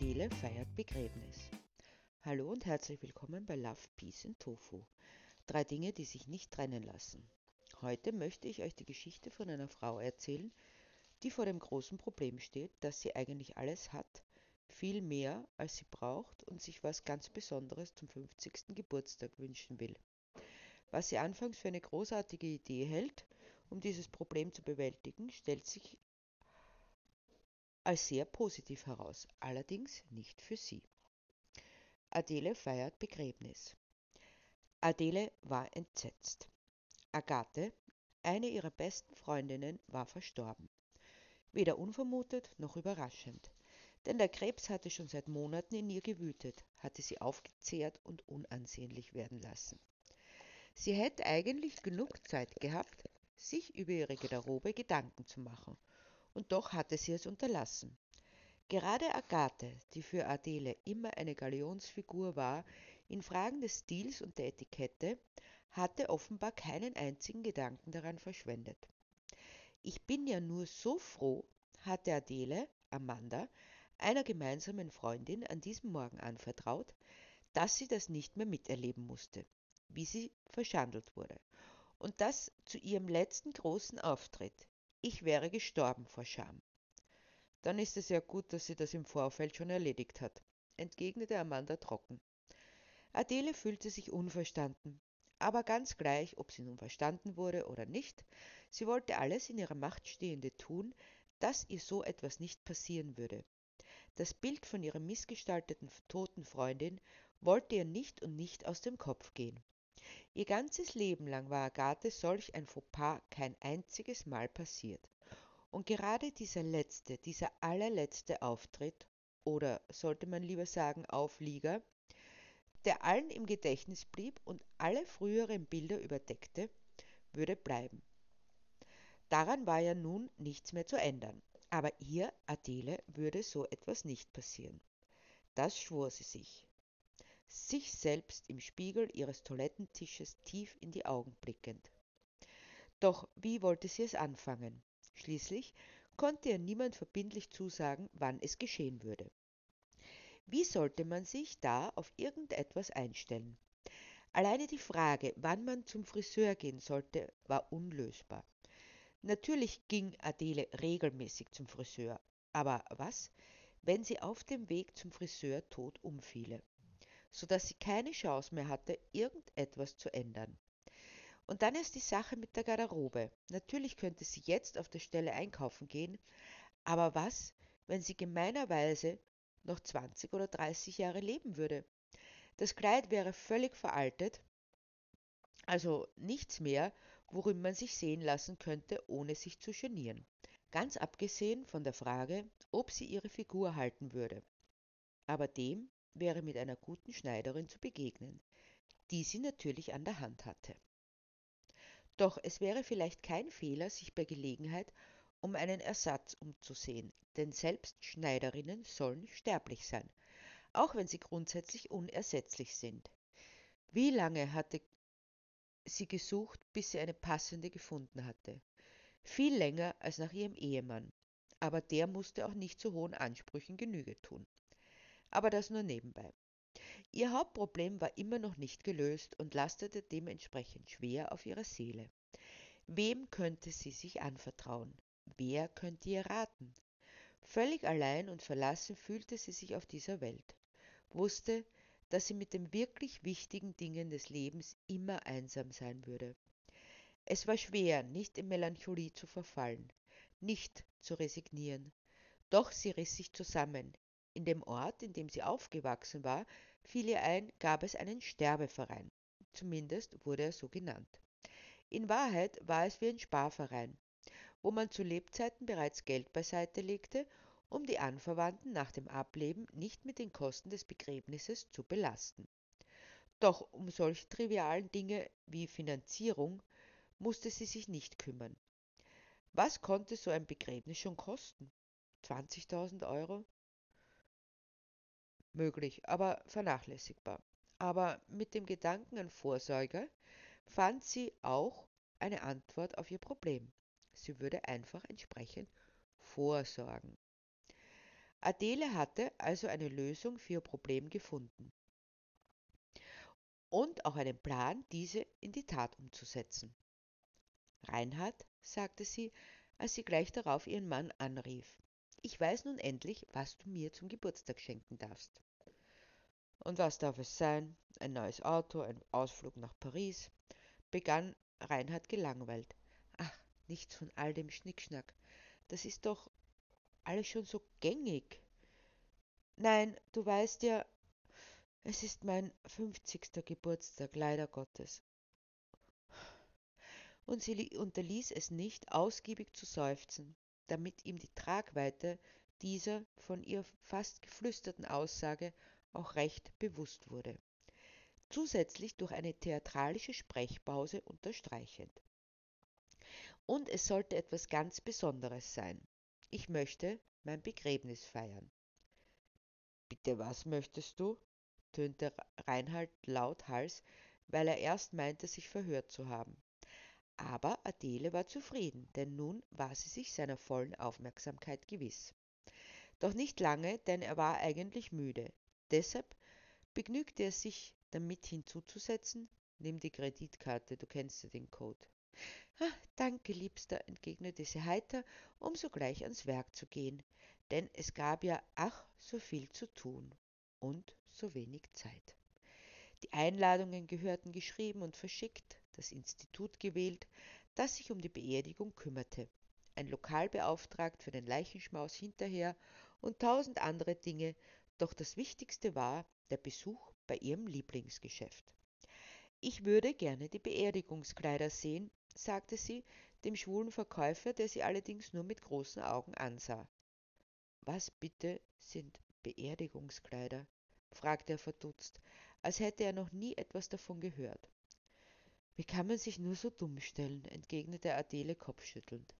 Adele feiert Begräbnis. Hallo und herzlich willkommen bei Love, Peace and Tofu. Drei Dinge, die sich nicht trennen lassen. Heute möchte ich euch die Geschichte von einer Frau erzählen, die vor dem großen Problem steht, dass sie eigentlich alles hat, viel mehr als sie braucht und sich was ganz Besonderes zum 50. Geburtstag wünschen will. Was sie anfangs für eine großartige Idee hält, um dieses Problem zu bewältigen, stellt sich als sehr positiv heraus, allerdings nicht für sie. Adele feiert Begräbnis. Adele war entsetzt. Agathe, eine ihrer besten Freundinnen, war verstorben. Weder unvermutet noch überraschend, denn der Krebs hatte schon seit Monaten in ihr gewütet, hatte sie aufgezehrt und unansehnlich werden lassen. Sie hätte eigentlich genug Zeit gehabt, sich über ihre Garderobe Gedanken zu machen und doch hatte sie es unterlassen. Gerade Agathe, die für Adele immer eine Galionsfigur war, in Fragen des Stils und der Etikette, hatte offenbar keinen einzigen Gedanken daran verschwendet. Ich bin ja nur so froh, hatte Adele, Amanda, einer gemeinsamen Freundin an diesem Morgen anvertraut, dass sie das nicht mehr miterleben musste, wie sie verschandelt wurde. Und das zu ihrem letzten großen Auftritt, ich wäre gestorben vor Scham. Dann ist es ja gut, dass sie das im Vorfeld schon erledigt hat, entgegnete Amanda trocken. Adele fühlte sich unverstanden, aber ganz gleich, ob sie nun verstanden wurde oder nicht, sie wollte alles in ihrer Macht Stehende tun, dass ihr so etwas nicht passieren würde. Das Bild von ihrer missgestalteten toten Freundin wollte ihr nicht und nicht aus dem Kopf gehen. Ihr ganzes Leben lang war Agathe solch ein Fauxpas kein einziges Mal passiert. Und gerade dieser letzte, dieser allerletzte Auftritt, oder sollte man lieber sagen Auflieger, der allen im Gedächtnis blieb und alle früheren Bilder überdeckte, würde bleiben. Daran war ja nun nichts mehr zu ändern. Aber ihr, Adele, würde so etwas nicht passieren. Das schwor sie sich sich selbst im Spiegel ihres Toilettentisches tief in die Augen blickend. Doch wie wollte sie es anfangen? Schließlich konnte ihr niemand verbindlich zusagen, wann es geschehen würde. Wie sollte man sich da auf irgendetwas einstellen? Alleine die Frage, wann man zum Friseur gehen sollte, war unlösbar. Natürlich ging Adele regelmäßig zum Friseur, aber was, wenn sie auf dem Weg zum Friseur tot umfiele? So dass sie keine Chance mehr hatte, irgendetwas zu ändern. Und dann ist die Sache mit der Garderobe. Natürlich könnte sie jetzt auf der Stelle einkaufen gehen, aber was, wenn sie gemeinerweise noch 20 oder 30 Jahre leben würde? Das Kleid wäre völlig veraltet, also nichts mehr, worin man sich sehen lassen könnte, ohne sich zu genieren. Ganz abgesehen von der Frage, ob sie ihre Figur halten würde. Aber dem wäre mit einer guten Schneiderin zu begegnen, die sie natürlich an der Hand hatte. Doch es wäre vielleicht kein Fehler, sich bei Gelegenheit um einen Ersatz umzusehen, denn selbst Schneiderinnen sollen sterblich sein, auch wenn sie grundsätzlich unersetzlich sind. Wie lange hatte sie gesucht, bis sie eine passende gefunden hatte? Viel länger als nach ihrem Ehemann, aber der musste auch nicht zu hohen Ansprüchen Genüge tun aber das nur nebenbei. Ihr Hauptproblem war immer noch nicht gelöst und lastete dementsprechend schwer auf ihrer Seele. Wem könnte sie sich anvertrauen? Wer könnte ihr raten? Völlig allein und verlassen fühlte sie sich auf dieser Welt, wusste, dass sie mit den wirklich wichtigen Dingen des Lebens immer einsam sein würde. Es war schwer, nicht in Melancholie zu verfallen, nicht zu resignieren. Doch sie riss sich zusammen, in dem Ort, in dem sie aufgewachsen war, fiel ihr ein, gab es einen Sterbeverein. Zumindest wurde er so genannt. In Wahrheit war es wie ein Sparverein, wo man zu Lebzeiten bereits Geld beiseite legte, um die Anverwandten nach dem Ableben nicht mit den Kosten des Begräbnisses zu belasten. Doch um solche trivialen Dinge wie Finanzierung musste sie sich nicht kümmern. Was konnte so ein Begräbnis schon kosten? 20.000 Euro? Möglich, aber vernachlässigbar. Aber mit dem Gedanken an Vorsorge fand sie auch eine Antwort auf ihr Problem. Sie würde einfach entsprechend vorsorgen. Adele hatte also eine Lösung für ihr Problem gefunden und auch einen Plan, diese in die Tat umzusetzen. Reinhard, sagte sie, als sie gleich darauf ihren Mann anrief, ich weiß nun endlich, was du mir zum Geburtstag schenken darfst. Und was darf es sein? Ein neues Auto, ein Ausflug nach Paris? begann Reinhard gelangweilt. Ach, nichts von all dem Schnickschnack. Das ist doch alles schon so gängig. Nein, du weißt ja, es ist mein fünfzigster Geburtstag, leider Gottes. Und sie unterließ es nicht, ausgiebig zu seufzen, damit ihm die Tragweite dieser von ihr fast geflüsterten Aussage auch recht bewusst wurde. Zusätzlich durch eine theatralische Sprechpause unterstreichend. Und es sollte etwas ganz Besonderes sein. Ich möchte mein Begräbnis feiern. Bitte, was möchtest du? tönte Reinhard lauthals, weil er erst meinte, sich verhört zu haben. Aber Adele war zufrieden, denn nun war sie sich seiner vollen Aufmerksamkeit gewiss. Doch nicht lange, denn er war eigentlich müde. Deshalb begnügte er sich damit hinzuzusetzen, nimm die Kreditkarte, du kennst ja den Code. Ah, danke, Liebster, entgegnete sie heiter, um sogleich ans Werk zu gehen, denn es gab ja ach so viel zu tun und so wenig Zeit. Die Einladungen gehörten geschrieben und verschickt, das Institut gewählt, das sich um die Beerdigung kümmerte, ein Lokal beauftragt für den Leichenschmaus hinterher und tausend andere Dinge, doch das Wichtigste war der Besuch bei ihrem Lieblingsgeschäft. Ich würde gerne die Beerdigungskleider sehen, sagte sie dem schwulen Verkäufer, der sie allerdings nur mit großen Augen ansah. Was bitte sind Beerdigungskleider? fragte er verdutzt, als hätte er noch nie etwas davon gehört. Wie kann man sich nur so dumm stellen? entgegnete Adele kopfschüttelnd.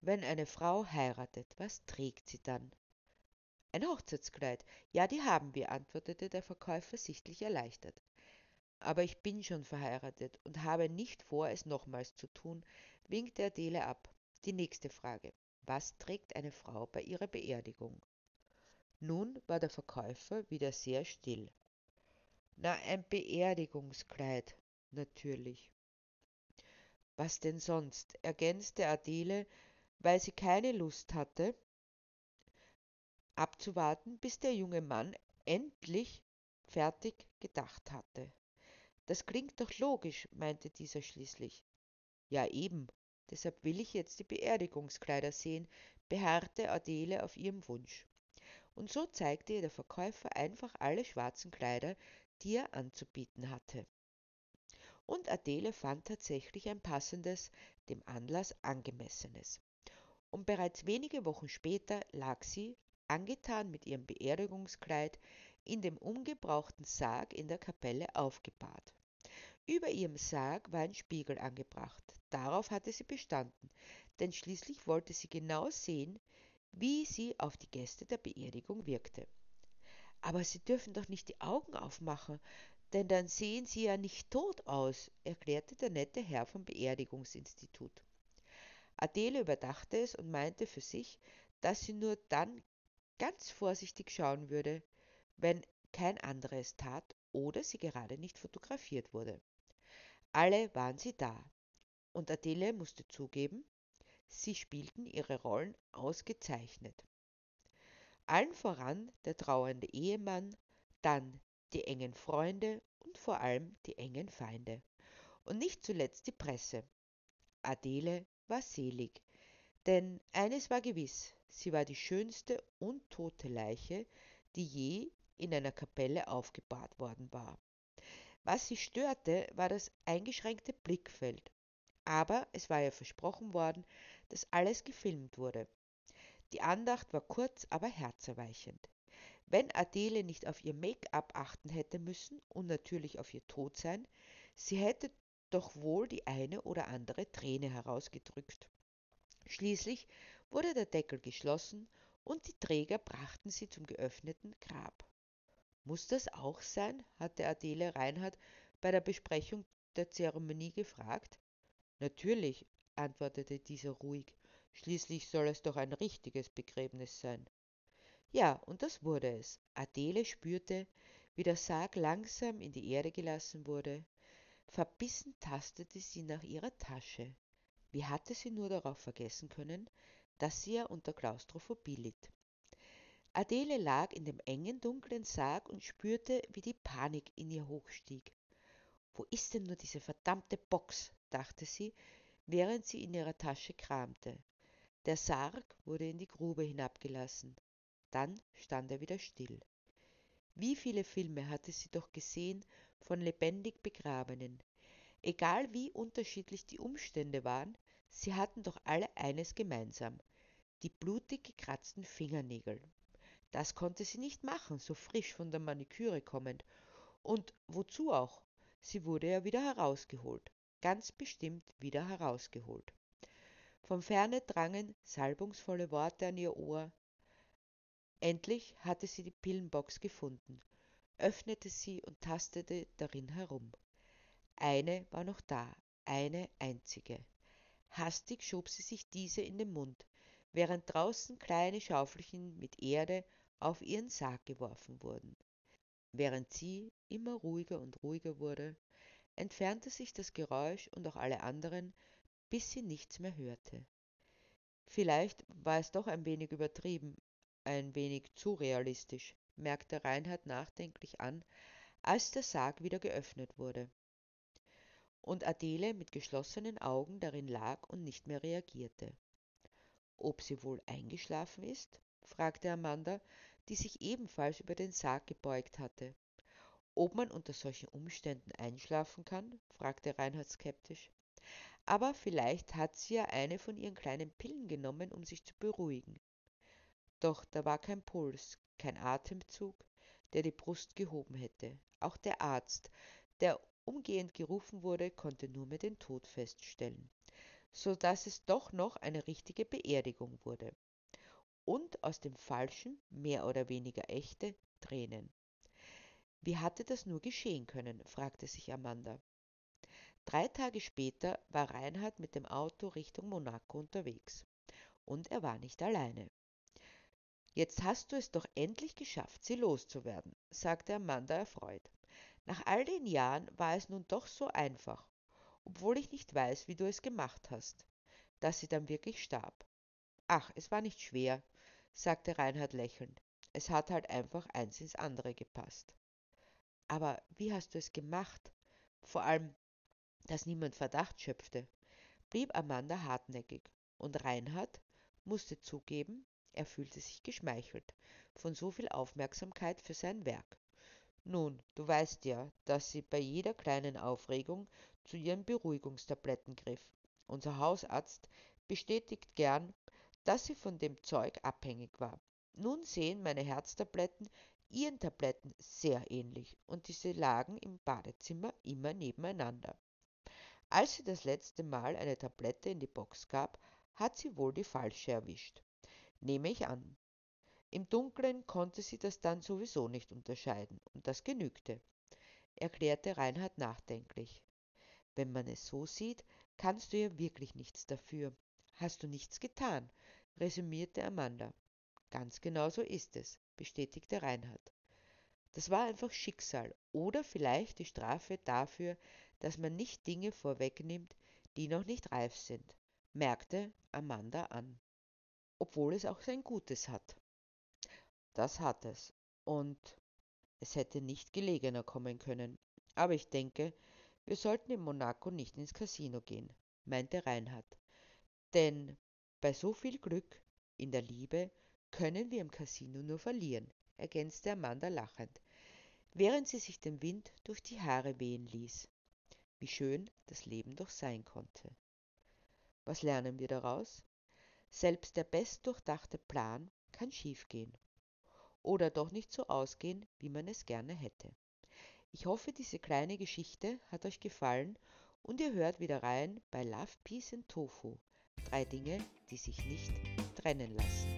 Wenn eine Frau heiratet, was trägt sie dann? Ein Hochzeitskleid. Ja, die haben wir, antwortete der Verkäufer sichtlich erleichtert. Aber ich bin schon verheiratet und habe nicht vor, es nochmals zu tun, winkte Adele ab. Die nächste Frage. Was trägt eine Frau bei ihrer Beerdigung? Nun war der Verkäufer wieder sehr still. Na, ein Beerdigungskleid, natürlich. Was denn sonst? ergänzte Adele, weil sie keine Lust hatte, abzuwarten, bis der junge Mann endlich fertig gedacht hatte. Das klingt doch logisch, meinte dieser schließlich. Ja eben, deshalb will ich jetzt die Beerdigungskleider sehen, beharrte Adele auf ihrem Wunsch und so zeigte ihr der Verkäufer einfach alle schwarzen Kleider, die er anzubieten hatte. Und Adele fand tatsächlich ein passendes, dem Anlass angemessenes. Und bereits wenige Wochen später lag sie, angetan mit ihrem Beerdigungskleid, in dem umgebrauchten Sarg in der Kapelle aufgebahrt. Über ihrem Sarg war ein Spiegel angebracht. Darauf hatte sie bestanden, denn schließlich wollte sie genau sehen, wie sie auf die Gäste der Beerdigung wirkte. Aber Sie dürfen doch nicht die Augen aufmachen, denn dann sehen Sie ja nicht tot aus, erklärte der nette Herr vom Beerdigungsinstitut. Adele überdachte es und meinte für sich, dass sie nur dann ganz vorsichtig schauen würde, wenn kein anderer es tat oder sie gerade nicht fotografiert wurde. Alle waren sie da, und Adele musste zugeben, Sie spielten ihre Rollen ausgezeichnet. Allen voran der trauernde Ehemann, dann die engen Freunde und vor allem die engen Feinde. Und nicht zuletzt die Presse. Adele war selig, denn eines war gewiss, sie war die schönste untote Leiche, die je in einer Kapelle aufgebahrt worden war. Was sie störte, war das eingeschränkte Blickfeld. Aber es war ihr versprochen worden, dass alles gefilmt wurde. Die Andacht war kurz, aber herzerweichend. Wenn Adele nicht auf ihr Make-up achten hätte müssen und natürlich auf ihr Todsein, sie hätte doch wohl die eine oder andere Träne herausgedrückt. Schließlich wurde der Deckel geschlossen und die Träger brachten sie zum geöffneten Grab. Muss das auch sein? hatte Adele Reinhardt bei der Besprechung der Zeremonie gefragt. Natürlich, antwortete dieser ruhig, schließlich soll es doch ein richtiges Begräbnis sein. Ja, und das wurde es. Adele spürte, wie der Sarg langsam in die Erde gelassen wurde. Verbissen tastete sie nach ihrer Tasche. Wie hatte sie nur darauf vergessen können, dass sie ja unter Klaustrophobie litt? Adele lag in dem engen, dunklen Sarg und spürte, wie die Panik in ihr hochstieg. Wo ist denn nur diese verdammte Box? dachte sie, während sie in ihrer Tasche kramte. Der Sarg wurde in die Grube hinabgelassen. Dann stand er wieder still. Wie viele Filme hatte sie doch gesehen von lebendig Begrabenen. Egal wie unterschiedlich die Umstände waren, sie hatten doch alle eines gemeinsam, die blutig gekratzten Fingernägel. Das konnte sie nicht machen, so frisch von der Maniküre kommend. Und wozu auch? Sie wurde ja wieder herausgeholt, ganz bestimmt wieder herausgeholt. Vom Ferne drangen salbungsvolle Worte an ihr Ohr. Endlich hatte sie die Pillenbox gefunden, öffnete sie und tastete darin herum. Eine war noch da, eine einzige. Hastig schob sie sich diese in den Mund, während draußen kleine Schaufelchen mit Erde auf ihren Sarg geworfen wurden. Während sie immer ruhiger und ruhiger wurde, entfernte sich das Geräusch und auch alle anderen, bis sie nichts mehr hörte. Vielleicht war es doch ein wenig übertrieben, ein wenig zu realistisch, merkte Reinhard nachdenklich an, als der Sarg wieder geöffnet wurde. Und Adele mit geschlossenen Augen darin lag und nicht mehr reagierte. Ob sie wohl eingeschlafen ist? fragte Amanda, die sich ebenfalls über den Sarg gebeugt hatte. Ob man unter solchen Umständen einschlafen kann? fragte Reinhard skeptisch. Aber vielleicht hat sie ja eine von ihren kleinen Pillen genommen, um sich zu beruhigen. Doch da war kein Puls, kein Atemzug, der die Brust gehoben hätte. Auch der Arzt, der umgehend gerufen wurde, konnte nur mehr den Tod feststellen, so dass es doch noch eine richtige Beerdigung wurde und aus dem falschen, mehr oder weniger echte, Tränen. Wie hatte das nur geschehen können? fragte sich Amanda. Drei Tage später war Reinhard mit dem Auto Richtung Monaco unterwegs. Und er war nicht alleine. Jetzt hast du es doch endlich geschafft, sie loszuwerden, sagte Amanda erfreut. Nach all den Jahren war es nun doch so einfach, obwohl ich nicht weiß, wie du es gemacht hast, dass sie dann wirklich starb. Ach, es war nicht schwer, sagte Reinhard lächelnd. Es hat halt einfach eins ins andere gepasst. Aber wie hast du es gemacht? Vor allem, dass niemand Verdacht schöpfte, blieb Amanda hartnäckig, und Reinhard musste zugeben, er fühlte sich geschmeichelt von so viel Aufmerksamkeit für sein Werk. Nun, du weißt ja, dass sie bei jeder kleinen Aufregung zu ihren Beruhigungstabletten griff. Unser Hausarzt bestätigt gern, dass sie von dem Zeug abhängig war. Nun sehen meine Herztabletten ihren Tabletten sehr ähnlich und diese lagen im Badezimmer immer nebeneinander. Als sie das letzte Mal eine Tablette in die Box gab, hat sie wohl die falsche erwischt. Nehme ich an. Im Dunkeln konnte sie das dann sowieso nicht unterscheiden, und das genügte, erklärte Reinhard nachdenklich. Wenn man es so sieht, kannst du ja wirklich nichts dafür. Hast du nichts getan, resümierte Amanda. Ganz genau so ist es, bestätigte Reinhard. Das war einfach Schicksal oder vielleicht die Strafe dafür, dass man nicht Dinge vorwegnimmt, die noch nicht reif sind, merkte Amanda an. Obwohl es auch sein Gutes hat. Das hat es. Und es hätte nicht gelegener kommen können. Aber ich denke, wir sollten in Monaco nicht ins Casino gehen, meinte Reinhard. Denn bei so viel Glück in der Liebe können wir im Casino nur verlieren, ergänzte Amanda lachend, während sie sich den Wind durch die Haare wehen ließ. Wie schön das Leben doch sein konnte. Was lernen wir daraus? Selbst der bestdurchdachte Plan kann schiefgehen oder doch nicht so ausgehen, wie man es gerne hätte. Ich hoffe, diese kleine Geschichte hat euch gefallen und ihr hört wieder rein bei Love, Peace and Tofu, Drei Dinge, die sich nicht trennen lassen.